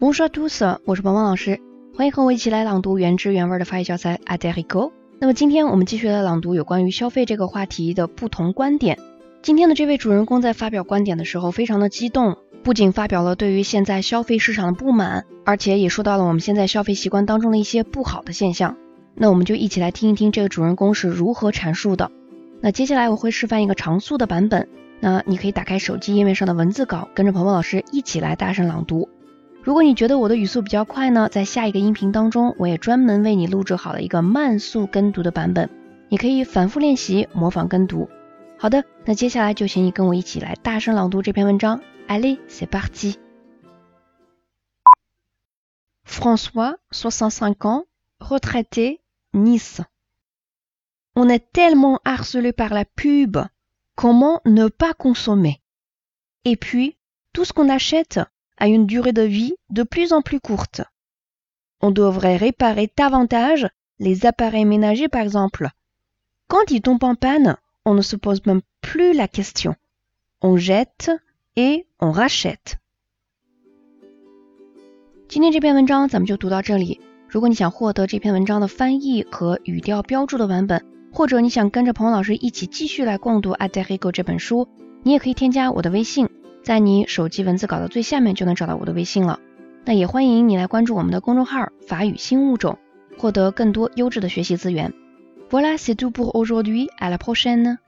Bonjour tous，我是鹏鹏老师，欢迎和我一起来朗读原汁原味的法语教材《a d e r i c o 那么今天我们继续来朗读有关于消费这个话题的不同观点。今天的这位主人公在发表观点的时候非常的激动，不仅发表了对于现在消费市场的不满，而且也说到了我们现在消费习惯当中的一些不好的现象。那我们就一起来听一听这个主人公是如何阐述的。那接下来我会示范一个常速的版本，那你可以打开手机页面上的文字稿，跟着鹏鹏老师一起来大声朗读。如果你觉得我的语速比较快呢，在下一个音频当中，我也专门为你录制好了一个慢速跟读的版本，你可以反复练习模仿跟读。好的，那接下来就请你跟我一起来大声朗读这篇文章。Allez, c'est parti. François, 65 ans, retraité, Nice. On est tellement harcelé par la pub. Comment ne pas consommer Et puis, tout ce qu'on achète a une durée de vie de plus en plus courte. On devrait réparer davantage les appareils ménagers par exemple. Quand ils tombent en panne, on ne se pose même plus la question. On jette et on rachète. 今天这篇文章咱们就读到这里。如果你想获得这篇文章的翻译和语调标注的版本，或者你想跟着彭老师一起继续来共读《a d e r i g o 这本书，你也可以添加我的微信。 在你手机文字稿的最下面就能找到我的微信了。那也欢迎你来关注我们的公众号“法语新物种”，获得更多优质的学习资源。Voilà, c'est tout pour aujourd'hui. À la prochaine.